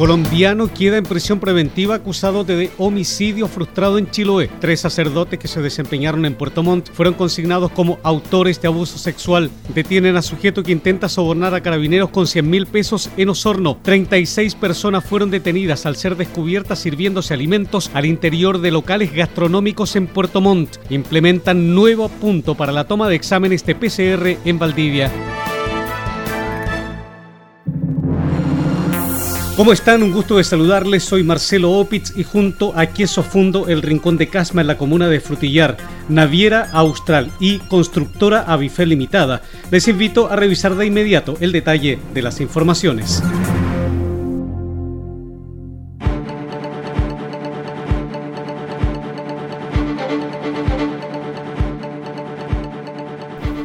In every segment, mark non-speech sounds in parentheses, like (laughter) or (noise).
Colombiano queda en prisión preventiva acusado de homicidio frustrado en Chiloé. Tres sacerdotes que se desempeñaron en Puerto Montt fueron consignados como autores de abuso sexual. Detienen a sujeto que intenta sobornar a carabineros con 100 mil pesos en Osorno. 36 personas fueron detenidas al ser descubiertas sirviéndose alimentos al interior de locales gastronómicos en Puerto Montt. Implementan nuevo punto para la toma de exámenes de PCR en Valdivia. ¿Cómo están? Un gusto de saludarles. Soy Marcelo Opitz y junto a Queso Fundo, el Rincón de Casma en la comuna de Frutillar, Naviera Austral y Constructora Avifel Limitada, les invito a revisar de inmediato el detalle de las informaciones.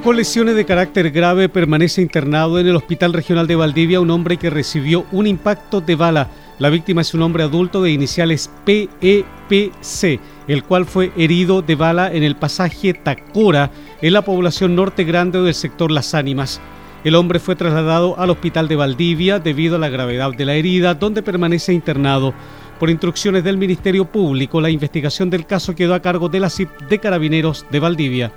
Con lesiones de carácter grave permanece internado en el Hospital Regional de Valdivia un hombre que recibió un impacto de bala. La víctima es un hombre adulto de iniciales PEPC, el cual fue herido de bala en el pasaje Tacora, en la población norte grande del sector Las Ánimas. El hombre fue trasladado al hospital de Valdivia debido a la gravedad de la herida, donde permanece internado. Por instrucciones del Ministerio Público, la investigación del caso quedó a cargo de la CIP de Carabineros de Valdivia.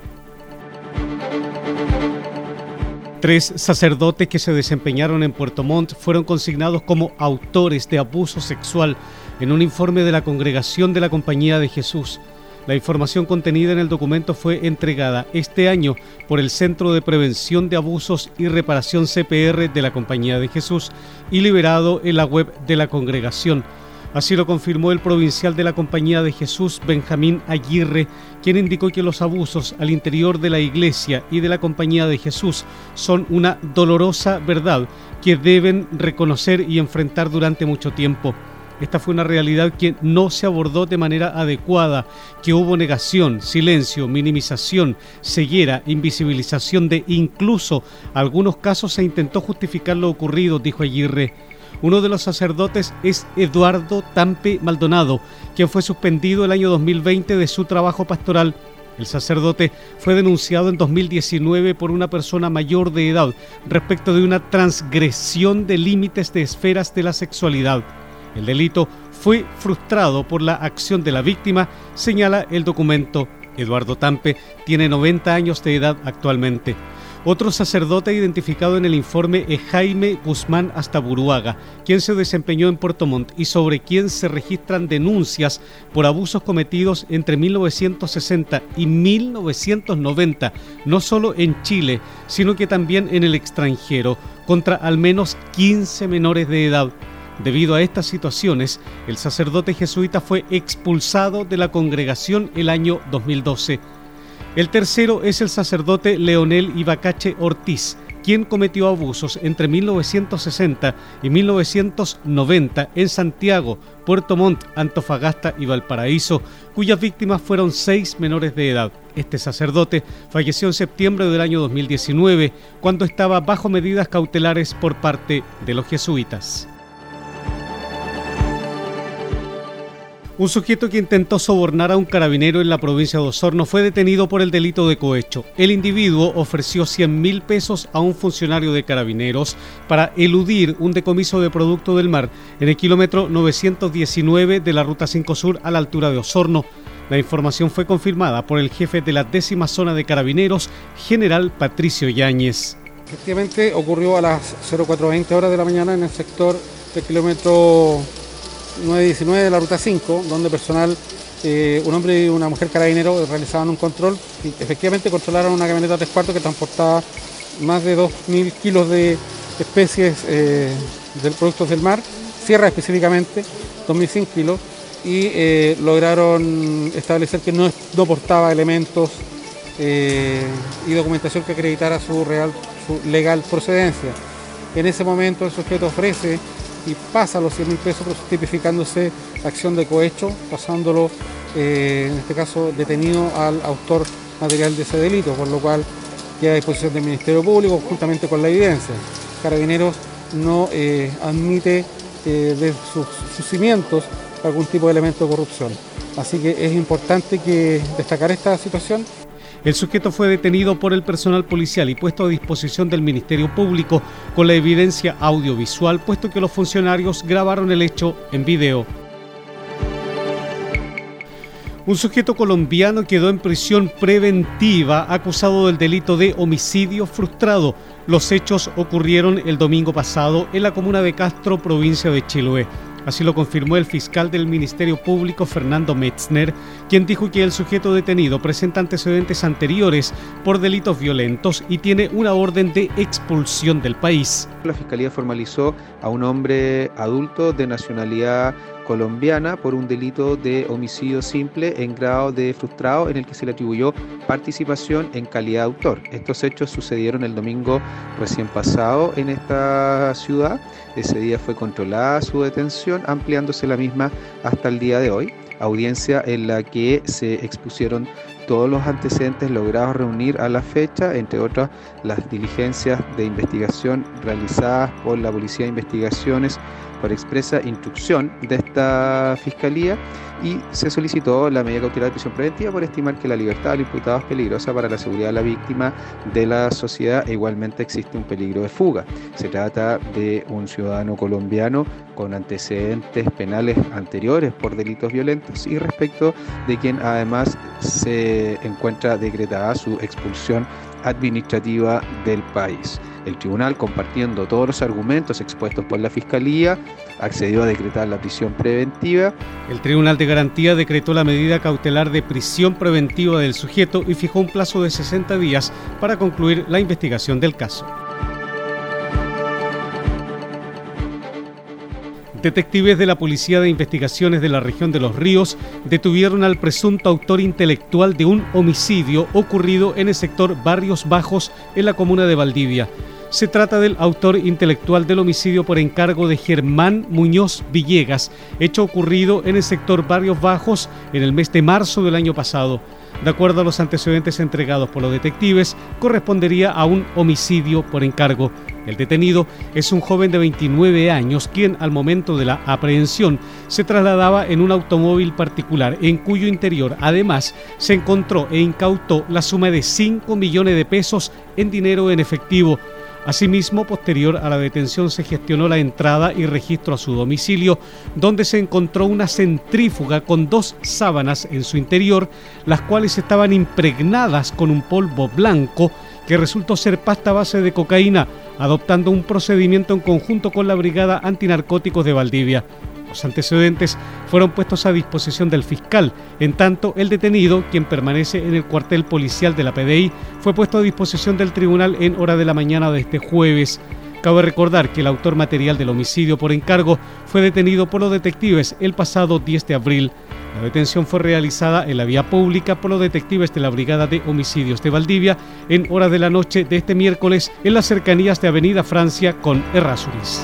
Tres sacerdotes que se desempeñaron en Puerto Montt fueron consignados como autores de abuso sexual en un informe de la Congregación de la Compañía de Jesús. La información contenida en el documento fue entregada este año por el Centro de Prevención de Abusos y Reparación CPR de la Compañía de Jesús y liberado en la web de la congregación. Así lo confirmó el provincial de la Compañía de Jesús, Benjamín Aguirre, quien indicó que los abusos al interior de la Iglesia y de la Compañía de Jesús son una dolorosa verdad que deben reconocer y enfrentar durante mucho tiempo. Esta fue una realidad que no se abordó de manera adecuada, que hubo negación, silencio, minimización, ceguera, invisibilización de incluso algunos casos se intentó justificar lo ocurrido, dijo Aguirre. Uno de los sacerdotes es Eduardo Tampe Maldonado, quien fue suspendido el año 2020 de su trabajo pastoral. El sacerdote fue denunciado en 2019 por una persona mayor de edad respecto de una transgresión de límites de esferas de la sexualidad. El delito fue frustrado por la acción de la víctima, señala el documento. Eduardo Tampe tiene 90 años de edad actualmente. Otro sacerdote identificado en el informe es Jaime Guzmán Astaburuaga, quien se desempeñó en Puerto Montt y sobre quien se registran denuncias por abusos cometidos entre 1960 y 1990, no solo en Chile, sino que también en el extranjero, contra al menos 15 menores de edad. Debido a estas situaciones, el sacerdote jesuita fue expulsado de la congregación el año 2012. El tercero es el sacerdote Leonel Ibacache Ortiz, quien cometió abusos entre 1960 y 1990 en Santiago, Puerto Montt, Antofagasta y Valparaíso, cuyas víctimas fueron seis menores de edad. Este sacerdote falleció en septiembre del año 2019, cuando estaba bajo medidas cautelares por parte de los jesuitas. Un sujeto que intentó sobornar a un carabinero en la provincia de Osorno fue detenido por el delito de cohecho. El individuo ofreció 100 mil pesos a un funcionario de carabineros para eludir un decomiso de producto del mar en el kilómetro 919 de la Ruta 5 Sur a la altura de Osorno. La información fue confirmada por el jefe de la décima zona de carabineros, general Patricio Yáñez. Efectivamente ocurrió a las 0420 horas de la mañana en el sector del kilómetro 919 de la ruta 5, donde personal, eh, un hombre y una mujer carabinero realizaban un control y efectivamente controlaron una camioneta 3 cuartos que transportaba más de 2.000 kilos de especies eh, de productos del mar, sierra específicamente, 2.100 kilos, y eh, lograron establecer que no, no portaba elementos y documentación que acreditara su real, su legal procedencia. En ese momento el sujeto ofrece y pasa los 100 mil pesos tipificándose acción de cohecho, pasándolo, eh, en este caso, detenido al autor material de ese delito, por lo cual queda a disposición del Ministerio Público juntamente con la evidencia. Carabineros no eh, admite eh, de sus, sus, cimientos algún tipo de elemento de corrupción. Así que es importante que destacar esta situación. El sujeto fue detenido por el personal policial y puesto a disposición del Ministerio Público con la evidencia audiovisual, puesto que los funcionarios grabaron el hecho en video. Un sujeto colombiano quedó en prisión preventiva acusado del delito de homicidio frustrado. Los hechos ocurrieron el domingo pasado en la comuna de Castro, provincia de Chiloé. Así lo confirmó el fiscal del Ministerio Público, Fernando Metzner, quien dijo que el sujeto detenido presenta antecedentes anteriores por delitos violentos y tiene una orden de expulsión del país. La Fiscalía formalizó a un hombre adulto de nacionalidad colombiana por un delito de homicidio simple en grado de frustrado en el que se le atribuyó participación en calidad de autor. Estos hechos sucedieron el domingo recién pasado en esta ciudad. Ese día fue controlada su detención, ampliándose la misma hasta el día de hoy audiencia en la que se expusieron todos los antecedentes logrados reunir a la fecha, entre otras las diligencias de investigación realizadas por la Policía de Investigaciones por expresa instrucción de esta Fiscalía y se solicitó la medida cautelar de prisión preventiva por estimar que la libertad del imputado es peligrosa para la seguridad de la víctima, de la sociedad e igualmente existe un peligro de fuga. Se trata de un ciudadano colombiano con antecedentes penales anteriores por delitos violentos y respecto de quien además se encuentra decretada su expulsión administrativa del país. El tribunal, compartiendo todos los argumentos expuestos por la Fiscalía, accedió a decretar la prisión preventiva. El Tribunal de Garantía decretó la medida cautelar de prisión preventiva del sujeto y fijó un plazo de 60 días para concluir la investigación del caso. Detectives de la Policía de Investigaciones de la región de Los Ríos detuvieron al presunto autor intelectual de un homicidio ocurrido en el sector Barrios Bajos en la comuna de Valdivia. Se trata del autor intelectual del homicidio por encargo de Germán Muñoz Villegas, hecho ocurrido en el sector Barrios Bajos en el mes de marzo del año pasado. De acuerdo a los antecedentes entregados por los detectives, correspondería a un homicidio por encargo. El detenido es un joven de 29 años quien al momento de la aprehensión se trasladaba en un automóvil particular en cuyo interior además se encontró e incautó la suma de 5 millones de pesos en dinero en efectivo. Asimismo, posterior a la detención se gestionó la entrada y registro a su domicilio, donde se encontró una centrífuga con dos sábanas en su interior, las cuales estaban impregnadas con un polvo blanco que resultó ser pasta base de cocaína, adoptando un procedimiento en conjunto con la Brigada Antinarcóticos de Valdivia. Los antecedentes fueron puestos a disposición del fiscal. En tanto, el detenido, quien permanece en el cuartel policial de la PDI, fue puesto a disposición del tribunal en hora de la mañana de este jueves. Cabe recordar que el autor material del homicidio por encargo fue detenido por los detectives el pasado 10 de abril. La detención fue realizada en la vía pública por los detectives de la Brigada de Homicidios de Valdivia en hora de la noche de este miércoles en las cercanías de Avenida Francia con Errázuriz.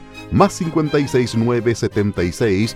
más 569 76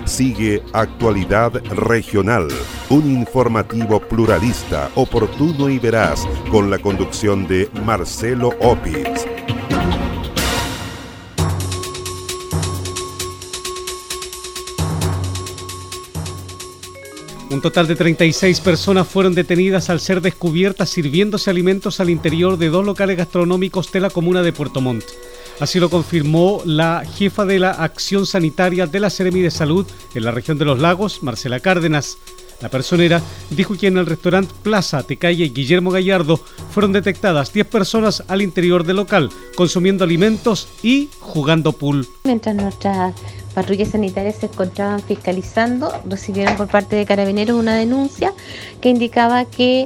Sigue Actualidad Regional, un informativo pluralista, oportuno y veraz, con la conducción de Marcelo Opitz. Un total de 36 personas fueron detenidas al ser descubiertas sirviéndose alimentos al interior de dos locales gastronómicos de la comuna de Puerto Montt. Así lo confirmó la jefa de la Acción Sanitaria de la Seremi de Salud en la región de los lagos, Marcela Cárdenas. La personera dijo que en el restaurante Plaza de calle Guillermo Gallardo fueron detectadas 10 personas al interior del local, consumiendo alimentos y jugando pool. Mientras nuestras patrullas sanitarias se encontraban fiscalizando, recibieron por parte de carabineros una denuncia que indicaba que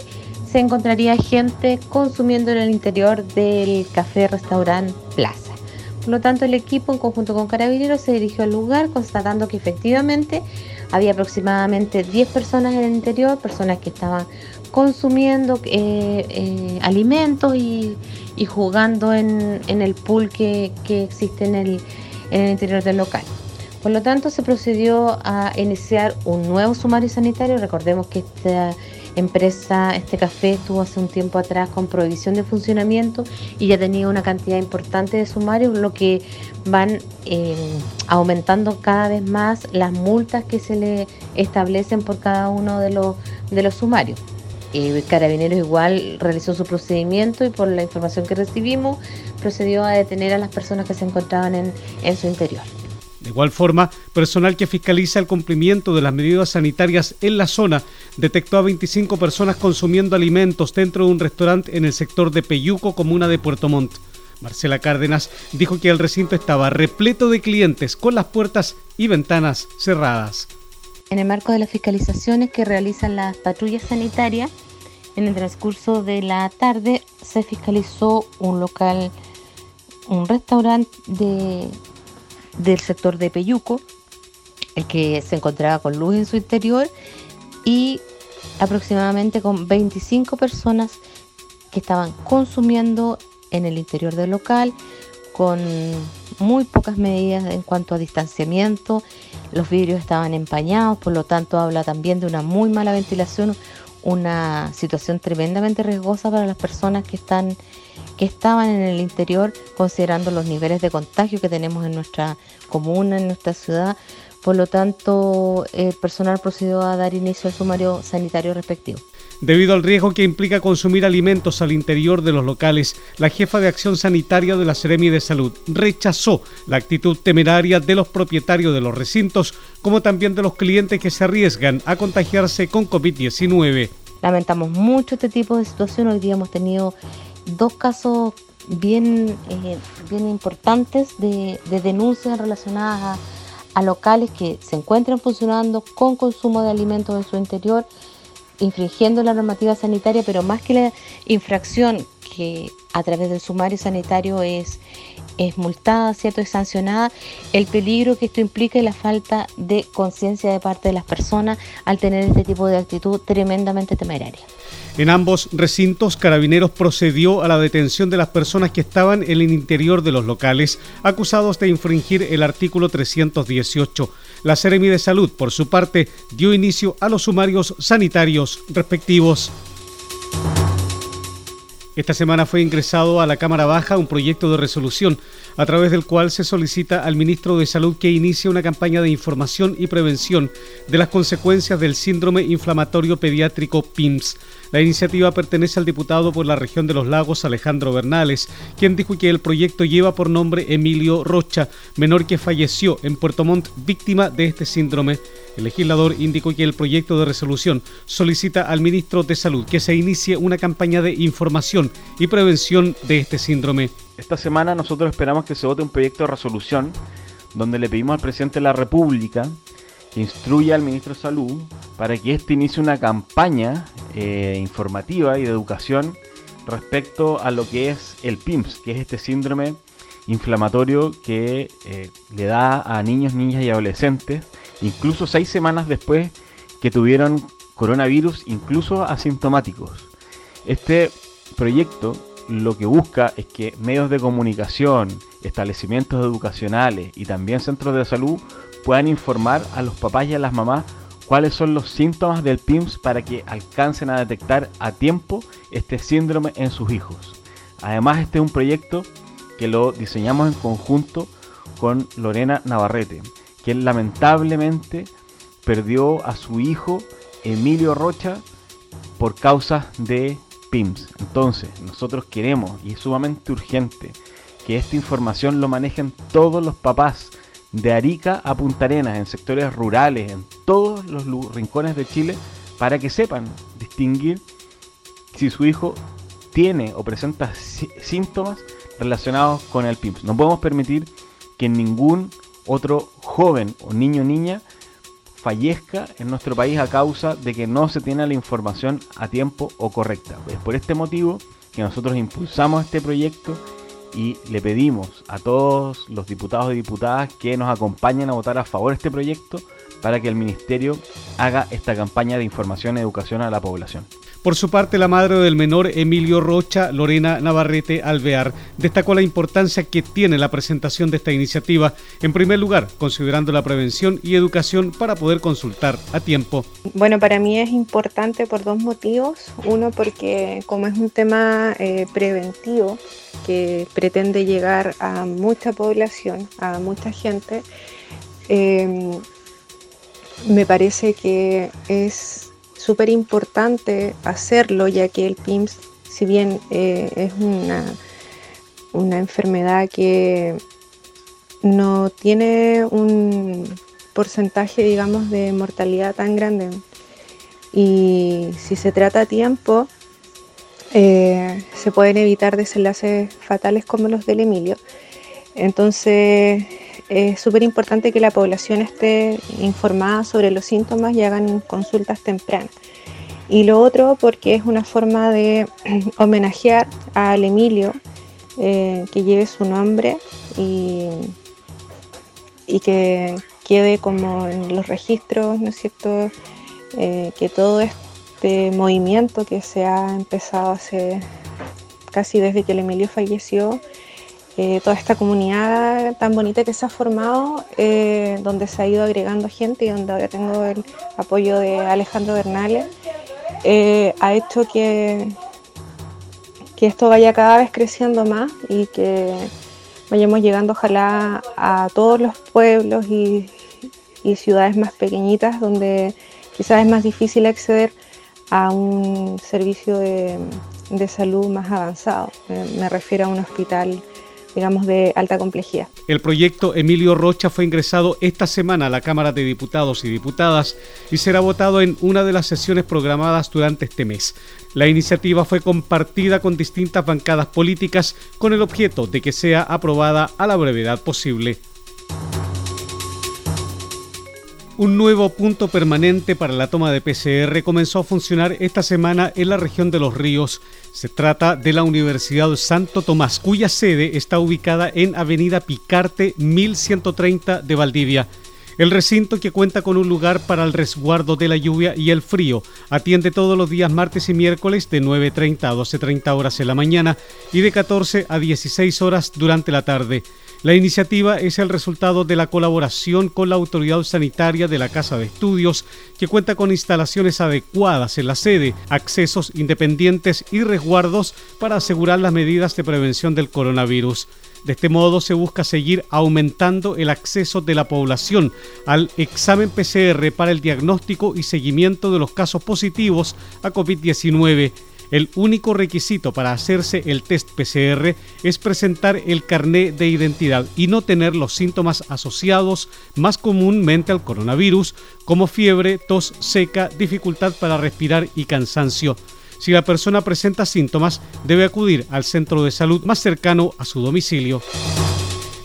se encontraría gente consumiendo en el interior del café restaurante Plaza. Por lo tanto, el equipo en conjunto con carabineros se dirigió al lugar constatando que efectivamente había aproximadamente 10 personas en el interior, personas que estaban consumiendo eh, eh, alimentos y, jugando en, el pool que, existe en el, en el interior del local. Por lo tanto, se procedió a iniciar un nuevo sumario sanitario. Recordemos que esta empresa, este café estuvo hace un tiempo atrás con prohibición de funcionamiento y ya tenía una cantidad importante de sumarios, lo que van eh, aumentando cada vez más las multas que se le establecen por cada uno de los, de los sumarios. Eh, Carabineros igual realizó su procedimiento y por la información que recibimos procedió a detener a las personas que se encontraban en su interior. De igual forma, personal que fiscaliza el cumplimiento de las medidas sanitarias en la zona detectó a 25 personas consumiendo alimentos dentro de un restaurante en el sector de Peyuco, comuna de Puerto Montt. Marcela Cárdenas dijo que el recinto estaba repleto de clientes con las puertas y ventanas cerradas. En el marco de las fiscalizaciones que realizan las patrullas sanitarias, en el transcurso de la tarde se fiscalizó un local, un restaurante de del sector de Peyuco, el que se encontraba con luz en su interior y aproximadamente con 25 personas que estaban consumiendo en el interior del local con muy pocas medidas en cuanto a distanciamiento. Los vidrios estaban empañados, por lo tanto habla también de una muy mala ventilación, una situación tremendamente riesgosa para las personas que están que estaban en el interior, considerando los niveles de contagio que tenemos en nuestra comuna, en nuestra ciudad. Por lo tanto, el personal procedió a dar inicio al sumario sanitario respectivo. Debido al riesgo que implica consumir alimentos al interior de los locales, la jefa de acción sanitaria de la Seremi de Salud rechazó la actitud temeraria de los propietarios de los recintos, como también de los clientes que se arriesgan a contagiarse con COVID-19. Lamentamos mucho este tipo de situación. Hoy día hemos tenido dos casos bien, eh, bien importantes de, denuncias relacionadas a, locales que se encuentran funcionando con consumo de alimentos en su interior, infringiendo la normativa sanitaria, pero más que la infracción que a través del sumario sanitario es, es multada, ¿cierto? es sancionada, el peligro que esto implica y la falta de conciencia de parte de las personas al tener este tipo de actitud tremendamente temeraria. En ambos recintos, Carabineros procedió a la detención de las personas que estaban en el interior de los locales, acusados de infringir el artículo 318. La Seremi de Salud, por su parte, dio inicio a los sumarios sanitarios respectivos. Esta semana fue ingresado a la Cámara Baja un proyecto de resolución a través del cual se solicita al ministro de Salud que inicie una campaña de información y prevención de las consecuencias del síndrome inflamatorio pediátrico PIMS. La iniciativa pertenece al diputado por la región de los lagos Alejandro Bernales, quien dijo que el proyecto lleva por nombre Emilio Rocha, menor que falleció en Puerto Montt víctima de este síndrome. El legislador indicó que el proyecto de resolución solicita al ministro de Salud que se inicie una campaña de información y prevención de este síndrome. Esta semana nosotros esperamos que se vote un proyecto de resolución donde le pedimos al presidente de la República que instruya al ministro de Salud para que éste inicie una campaña eh, informativa y de educación respecto a lo que es el PIMS, que es este síndrome inflamatorio que eh, le da a niños, niñas y adolescentes, incluso seis semanas después que tuvieron coronavirus, incluso asintomáticos. Este proyecto lo que busca es que medios de comunicación, establecimientos educacionales y también centros de salud puedan informar a los papás y a las mamás cuáles son los síntomas del PIMS para que alcancen a detectar a tiempo este síndrome en sus hijos. Además, este es un proyecto que lo diseñamos en conjunto con Lorena Navarrete, quien lamentablemente perdió a su hijo Emilio Rocha por causas de PIMS. Entonces, nosotros queremos, y es sumamente urgente, que esta información lo manejen todos los papás de Arica a Punta Arenas, en sectores rurales, en todos los rincones de Chile, para que sepan distinguir si su hijo tiene o presenta síntomas relacionados con el PIMS. No podemos permitir que ningún otro joven o niño o niña fallezca en nuestro país a causa de que no se tiene la información a tiempo o correcta. Es por este motivo que nosotros impulsamos este proyecto y le pedimos a todos los diputados y diputadas que nos acompañen a votar a favor de este proyecto para que el Ministerio haga esta campaña de información y educación a la población. Por su parte, la madre del menor Emilio Rocha, Lorena Navarrete Alvear, destacó la importancia que tiene la presentación de esta iniciativa, en primer lugar, considerando la prevención y educación para poder consultar a tiempo. Bueno, para mí es importante por dos motivos. Uno, porque como es un tema eh, preventivo que pretende llegar a mucha población, a mucha gente, eh, me parece que es súper importante hacerlo, ya que el PIMS, si bien eh, es una, una enfermedad que no tiene un porcentaje, digamos, de mortalidad tan grande, y si se trata a tiempo, eh, se pueden evitar desenlaces fatales como los del Emilio. Entonces, es súper importante que la población esté informada sobre los síntomas y hagan consultas tempranas. Y lo otro porque es una forma de (clears throat) homenajear al Emilio, eh, que lleve su nombre y, y, que quede como en los registros, ¿no es cierto? Eh, que todo este movimiento que se ha empezado hace casi desde que el Emilio falleció, eh, toda esta comunidad tan bonita que se ha formado, eh, donde se ha ido agregando gente y donde ahora tengo el apoyo de Alejandro Bernales, eh, ha hecho que, que esto vaya cada vez creciendo más y que vayamos llegando ojalá a todos los pueblos y, ciudades más pequeñitas donde quizás es más difícil acceder a un servicio de, de salud más avanzado. me refiero a un hospital digamos, de alta complejidad. El proyecto Emilio Rocha fue ingresado esta semana a la Cámara de Diputados y Diputadas y será votado en una de las sesiones programadas durante este mes. La iniciativa fue compartida con distintas bancadas políticas con el objeto de que sea aprobada a la brevedad posible. Un nuevo punto permanente para la toma de PCR comenzó a funcionar esta semana en la región de Los Ríos. Se trata de la Universidad Santo Tomás, cuya sede está ubicada en Avenida Picarte 1130 de Valdivia. El recinto, que cuenta con un lugar para el resguardo de la lluvia y el frío, atiende todos los días martes y miércoles de 9.30 a 12.30 horas en la mañana y de 14 a 16 horas durante la tarde. La iniciativa es el resultado de la colaboración con la autoridad sanitaria de la Casa de Estudios, que cuenta con instalaciones adecuadas en la sede, accesos independientes y resguardos para asegurar las medidas de prevención del coronavirus. De este modo se busca seguir aumentando el acceso de la población al examen PCR para el diagnóstico y seguimiento de los casos positivos a COVID-19 el único requisito para hacerse el test PCR es presentar el carné de identidad y no tener los síntomas asociados más comúnmente al coronavirus, como fiebre, tos seca, dificultad para respirar y cansancio. Si la persona presenta síntomas, debe acudir al centro de salud más cercano a su domicilio.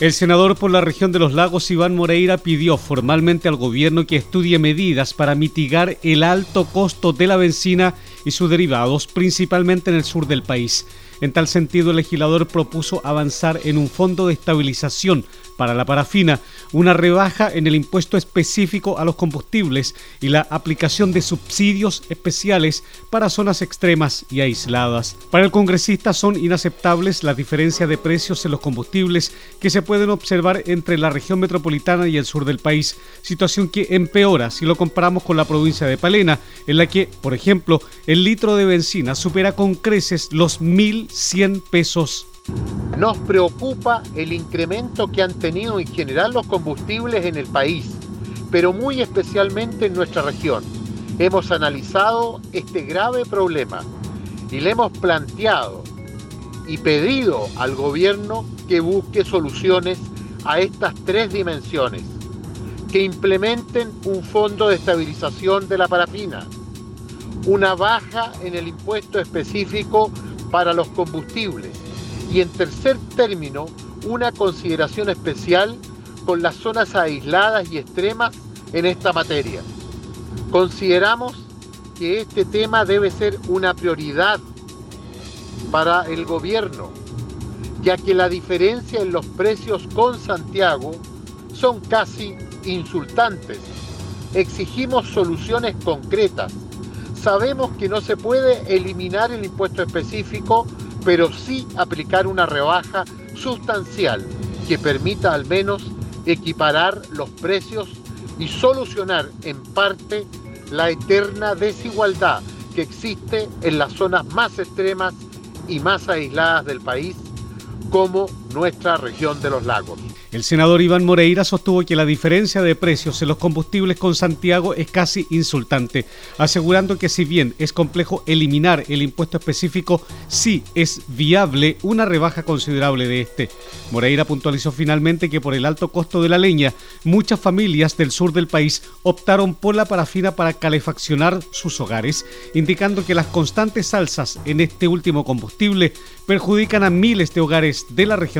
El senador por la región de los lagos, Iván Moreira, pidió formalmente al gobierno que estudie medidas para mitigar el alto costo de la benzina y sus derivados, principalmente en el sur del país. En tal sentido, el legislador propuso avanzar en un fondo de estabilización para la parafina, una rebaja en el impuesto específico a los combustibles y la aplicación de subsidios especiales para zonas extremas y aisladas. Para el congresista son inaceptables las diferencias de precios en los combustibles que se pueden observar entre la región metropolitana y el sur del país, situación que empeora si lo comparamos con la provincia de Palena, en la que, por ejemplo, el litro de benzina supera con creces los 1.100 pesos nos preocupa el incremento que han tenido en general los combustibles en el país, pero muy especialmente en nuestra región. Hemos analizado este grave problema y le hemos planteado y pedido al gobierno que busque soluciones a estas tres dimensiones, que implementen un fondo de estabilización de la parafina, una baja en el impuesto específico para los combustibles, y en tercer término, una consideración especial con las zonas aisladas y extremas en esta materia. Consideramos que este tema debe ser una prioridad para el gobierno, ya que la diferencia en los precios con Santiago son casi insultantes. Exigimos soluciones concretas. Sabemos que no se puede eliminar el impuesto específico pero sí aplicar una rebaja sustancial que permita al menos equiparar los precios y solucionar en parte la eterna desigualdad que existe en las zonas más extremas y más aisladas del país, como nuestra región de los lagos. El senador Iván Moreira sostuvo que la diferencia de precios en los combustibles con Santiago es casi insultante, asegurando que si bien es complejo eliminar el impuesto específico, sí es viable una rebaja considerable de este. Moreira puntualizó finalmente que por el alto costo de la leña, muchas familias del sur del país optaron por la parafina para calefaccionar sus hogares, indicando que las constantes alzas en este último combustible perjudican a miles de hogares de la región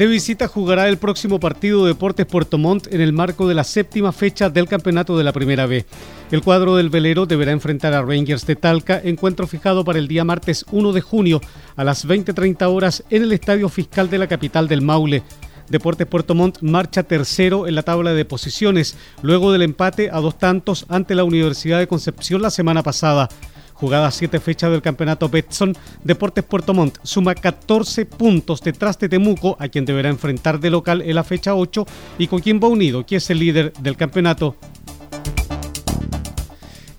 De visita jugará el próximo partido Deportes Puerto Montt en el marco de la séptima fecha del campeonato de la Primera B. El cuadro del velero deberá enfrentar a Rangers de Talca, encuentro fijado para el día martes 1 de junio a las 20.30 horas en el Estadio Fiscal de la capital del Maule. Deportes Puerto Montt marcha tercero en la tabla de posiciones, luego del empate a dos tantos ante la Universidad de Concepción la semana pasada. Jugada siete fechas del campeonato Betson, Deportes Puerto Montt suma 14 puntos detrás de Temuco, a quien deberá enfrentar de local en la fecha 8, y Coquimbo Unido, que es el líder del campeonato.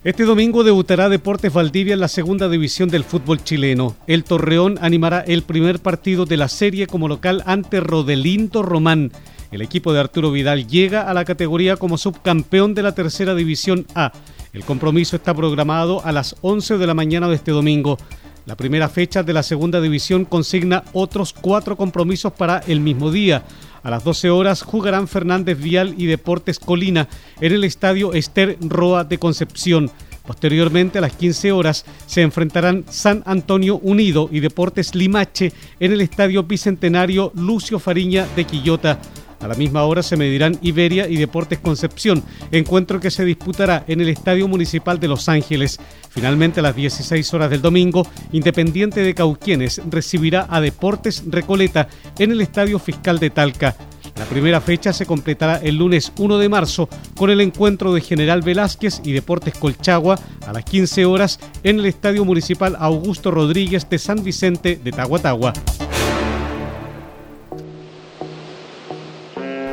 Este domingo debutará Deportes Valdivia en la segunda división del fútbol chileno. El Torreón animará el primer partido de la serie como local ante Rodelindo Román. El equipo de Arturo Vidal llega a la categoría como subcampeón de la tercera división A. El compromiso está programado a las 11 de la mañana de este domingo. La primera fecha de la segunda división consigna otros cuatro compromisos para el mismo día. A las 12 horas jugarán Fernández Vial y Deportes Colina en el estadio Esther Roa de Concepción. Posteriormente, a las 15 horas, se enfrentarán San Antonio Unido y Deportes Limache en el estadio Bicentenario Lucio Fariña de Quillota. A la misma hora se medirán Iberia y Deportes Concepción, encuentro que se disputará en el Estadio Municipal de Los Ángeles. Finalmente, a las 16 horas del domingo, Independiente de Cauquienes recibirá a Deportes Recoleta en el Estadio Fiscal de Talca. La primera fecha se completará el lunes 1 de marzo con el encuentro de General Velázquez y Deportes Colchagua a las 15 horas en el Estadio Municipal Augusto Rodríguez de San Vicente de Tahuatahua.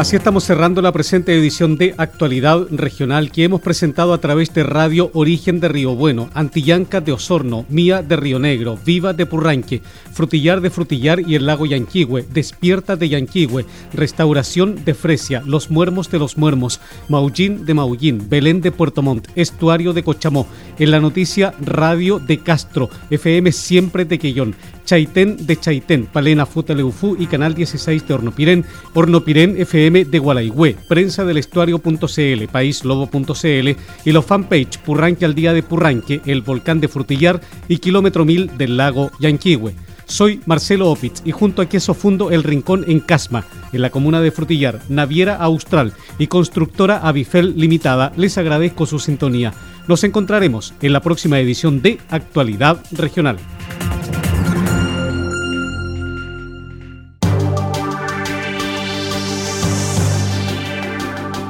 Así estamos cerrando la presente edición de Actualidad Regional que hemos presentado a través de Radio Origen de Río Bueno, Antillanca de Osorno, Mía de Río Negro, Viva de Purranque, Frutillar de Frutillar y el Lago Yanquihue, Despierta de Yanquihue, Restauración de Fresia, Los Muermos de los Muermos, Maullín de Maullín, Belén de Puerto Montt, Estuario de Cochamó, en la noticia Radio de Castro, FM Siempre de Quellón, Chaitén de Chaitén, Palena Futaleufú y Canal 16 de Hornopirén, Hornopirén FM de Gualaigüe, prensa del estuario.cl, paislobo.cl y los fanpage Purranque al día de Purranque, el volcán de Frutillar y kilómetro mil del lago Yanquihue. Soy Marcelo Opitz y junto a Queso Fundo El Rincón en Casma, en la comuna de Frutillar, Naviera Austral y constructora Avifel Limitada, les agradezco su sintonía. Nos encontraremos en la próxima edición de Actualidad Regional.